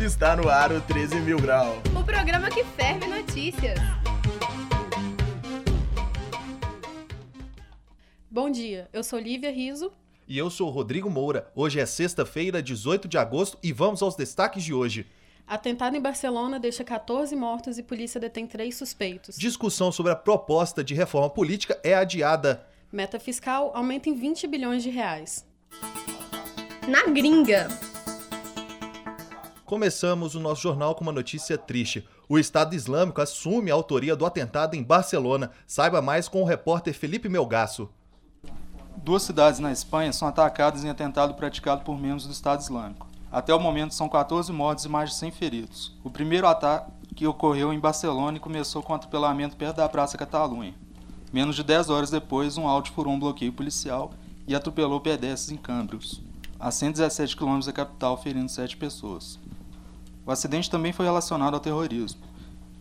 Está no ar o 13 mil grau. O programa que ferve notícias. Bom dia, eu sou Lívia Riso. E eu sou Rodrigo Moura. Hoje é sexta-feira, 18 de agosto, e vamos aos destaques de hoje. Atentado em Barcelona deixa 14 mortos e polícia detém três suspeitos. Discussão sobre a proposta de reforma política é adiada. Meta fiscal aumenta em 20 bilhões de reais. Na gringa. Começamos o nosso jornal com uma notícia triste. O Estado Islâmico assume a autoria do atentado em Barcelona. Saiba mais com o repórter Felipe Melgaço. Duas cidades na Espanha são atacadas em atentado praticado por membros do Estado Islâmico. Até o momento são 14 mortos e mais de 100 feridos. O primeiro ataque ocorreu em Barcelona e começou com atropelamento perto da Praça Catalunha. Menos de 10 horas depois, um Audi furou um bloqueio policial e atropelou pedestres em Câmbrios, a 117 km da capital, ferindo 7 pessoas. O acidente também foi relacionado ao terrorismo.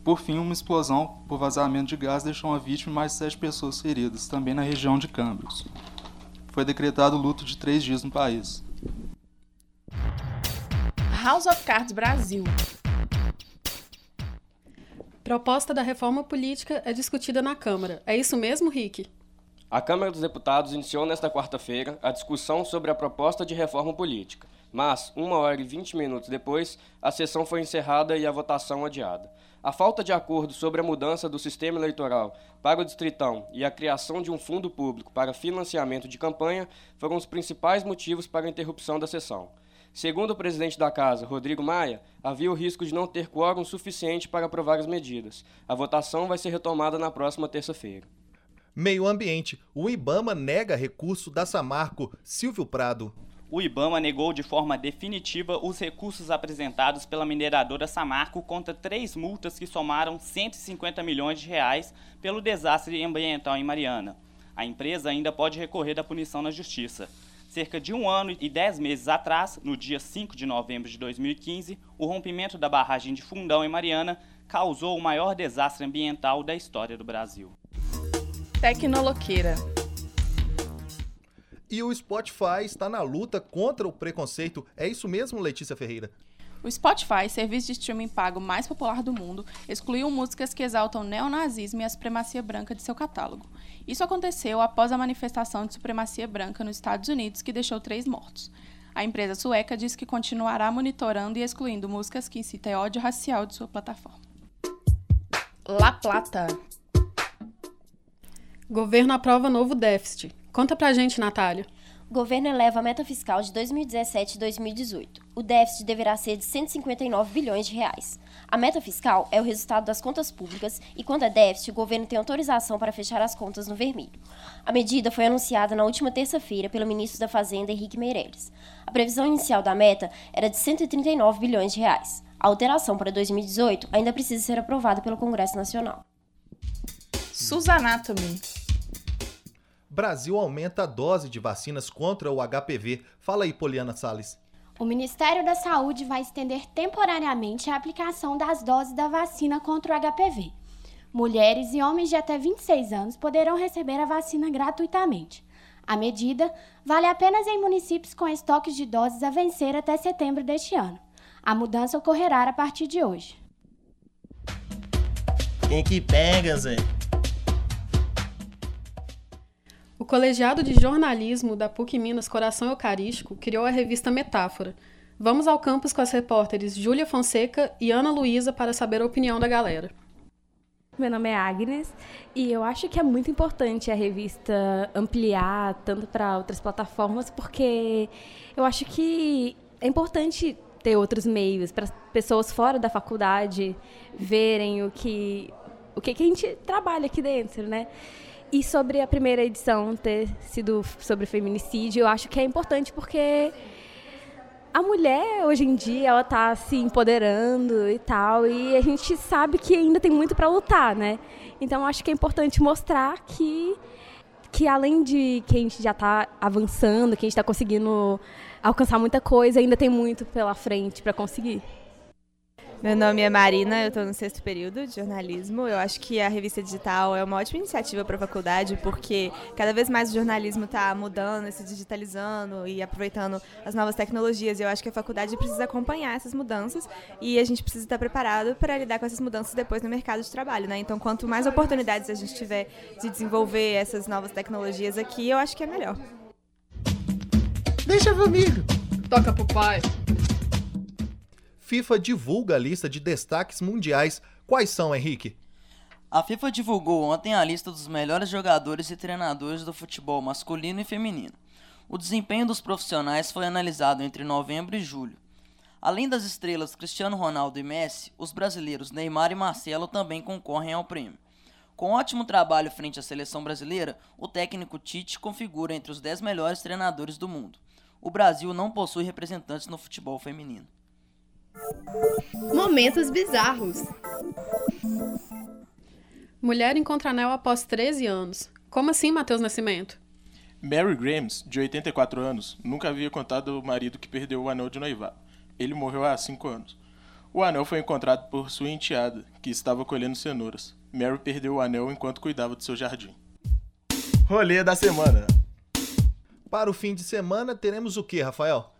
Por fim, uma explosão por vazamento de gás deixou uma vítima e mais sete pessoas feridas, também na região de Câmbrios. Foi decretado luto de três dias no país. House of Cards Brasil. Proposta da reforma política é discutida na Câmara. É isso mesmo, Rick? A Câmara dos Deputados iniciou nesta quarta-feira a discussão sobre a proposta de reforma política, mas, uma hora e vinte minutos depois, a sessão foi encerrada e a votação adiada. A falta de acordo sobre a mudança do sistema eleitoral para o Distritão e a criação de um fundo público para financiamento de campanha foram os principais motivos para a interrupção da sessão. Segundo o presidente da Casa, Rodrigo Maia, havia o risco de não ter quórum suficiente para aprovar as medidas. A votação vai ser retomada na próxima terça-feira. Meio Ambiente. O Ibama nega recurso da Samarco. Silvio Prado. O Ibama negou de forma definitiva os recursos apresentados pela mineradora Samarco contra três multas que somaram 150 milhões de reais pelo desastre ambiental em Mariana. A empresa ainda pode recorrer da punição na justiça. Cerca de um ano e dez meses atrás, no dia 5 de novembro de 2015, o rompimento da barragem de Fundão em Mariana causou o maior desastre ambiental da história do Brasil. Tecnoloqueira. E o Spotify está na luta contra o preconceito. É isso mesmo, Letícia Ferreira? O Spotify, serviço de streaming pago mais popular do mundo, excluiu músicas que exaltam o neonazismo e a supremacia branca de seu catálogo. Isso aconteceu após a manifestação de supremacia branca nos Estados Unidos, que deixou três mortos. A empresa sueca diz que continuará monitorando e excluindo músicas que incitem ódio racial de sua plataforma. La Plata. Governo aprova novo déficit. Conta pra gente, Natália. O governo eleva a meta fiscal de 2017 e 2018. O déficit deverá ser de 159 bilhões de reais. A meta fiscal é o resultado das contas públicas e, quando é déficit, o governo tem autorização para fechar as contas no vermelho. A medida foi anunciada na última terça-feira pelo ministro da Fazenda, Henrique Meirelles. A previsão inicial da meta era de 139 bilhões de reais. A alteração para 2018 ainda precisa ser aprovada pelo Congresso Nacional. Susanatomy. Brasil aumenta a dose de vacinas contra o HPV. Fala aí, Poliana Salles. O Ministério da Saúde vai estender temporariamente a aplicação das doses da vacina contra o HPV. Mulheres e homens de até 26 anos poderão receber a vacina gratuitamente. A medida vale apenas em municípios com estoques de doses a vencer até setembro deste ano. A mudança ocorrerá a partir de hoje. Quem que pega, Zé? O colegiado de jornalismo da PUC Minas Coração Eucarístico criou a revista Metáfora. Vamos ao campus com as repórteres Júlia Fonseca e Ana Luísa para saber a opinião da galera. Meu nome é Agnes e eu acho que é muito importante a revista ampliar tanto para outras plataformas, porque eu acho que é importante ter outros meios para pessoas fora da faculdade verem o que o que, que a gente trabalha aqui dentro, né? E sobre a primeira edição ter sido sobre feminicídio, eu acho que é importante porque a mulher hoje em dia ela está se empoderando e tal, e a gente sabe que ainda tem muito para lutar, né? Então acho que é importante mostrar que que além de que a gente já está avançando, que a gente está conseguindo alcançar muita coisa, ainda tem muito pela frente para conseguir. Meu nome é Marina, eu estou no sexto período de jornalismo. Eu acho que a revista digital é uma ótima iniciativa para a faculdade, porque cada vez mais o jornalismo está mudando, se digitalizando e aproveitando as novas tecnologias. E eu acho que a faculdade precisa acompanhar essas mudanças e a gente precisa estar preparado para lidar com essas mudanças depois no mercado de trabalho. Né? Então, quanto mais oportunidades a gente tiver de desenvolver essas novas tecnologias aqui, eu acho que é melhor. Deixa comigo. Toca pro pai. FIFA divulga a lista de destaques mundiais. Quais são, Henrique? A FIFA divulgou ontem a lista dos melhores jogadores e treinadores do futebol masculino e feminino. O desempenho dos profissionais foi analisado entre novembro e julho. Além das estrelas Cristiano Ronaldo e Messi, os brasileiros Neymar e Marcelo também concorrem ao prêmio. Com ótimo trabalho frente à seleção brasileira, o técnico Tite configura entre os 10 melhores treinadores do mundo. O Brasil não possui representantes no futebol feminino. Momentos bizarros. Mulher encontra anel após 13 anos. Como assim, Matheus Nascimento? Mary Grahams, de 84 anos, nunca havia contado ao marido que perdeu o anel de noivado. Ele morreu há 5 anos. O anel foi encontrado por sua enteada, que estava colhendo cenouras. Mary perdeu o anel enquanto cuidava de seu jardim. Rolê da semana. Para o fim de semana, teremos o que, Rafael?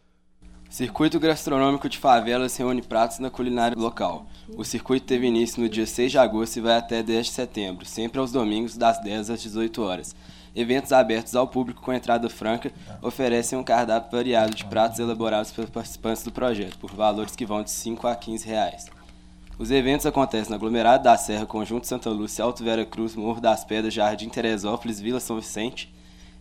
Circuito Gastronômico de Favelas reúne pratos na culinária local. O circuito teve início no dia 6 de agosto e vai até 10 de setembro, sempre aos domingos, das 10 às 18 horas. Eventos abertos ao público com entrada franca oferecem um cardápio variado de pratos elaborados pelos participantes do projeto, por valores que vão de 5 a 15 reais. Os eventos acontecem no aglomerado da Serra, Conjunto Santa Lúcia, Alto Vera Cruz, Morro das Pedras, Jardim Teresópolis, Vila São Vicente,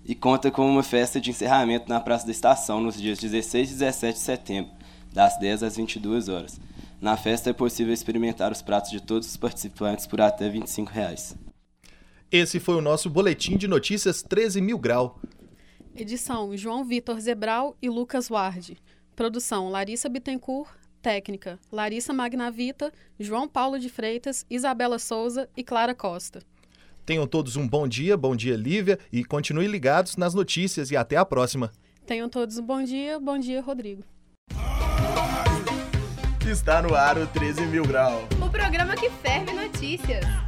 e conta com uma festa de encerramento na Praça da Estação nos dias 16 e 17 de setembro, das 10 às 22 horas. Na festa é possível experimentar os pratos de todos os participantes por até 25 reais. Esse foi o nosso Boletim de Notícias 13 Mil Grau. Edição João Vitor Zebral e Lucas Ward. Produção Larissa Bittencourt. Técnica Larissa Magnavita, João Paulo de Freitas, Isabela Souza e Clara Costa. Tenham todos um bom dia, bom dia Lívia, e continuem ligados nas notícias e até a próxima. Tenham todos um bom dia, bom dia Rodrigo. Está no ar o 13 Mil Grau. O programa que ferve notícias.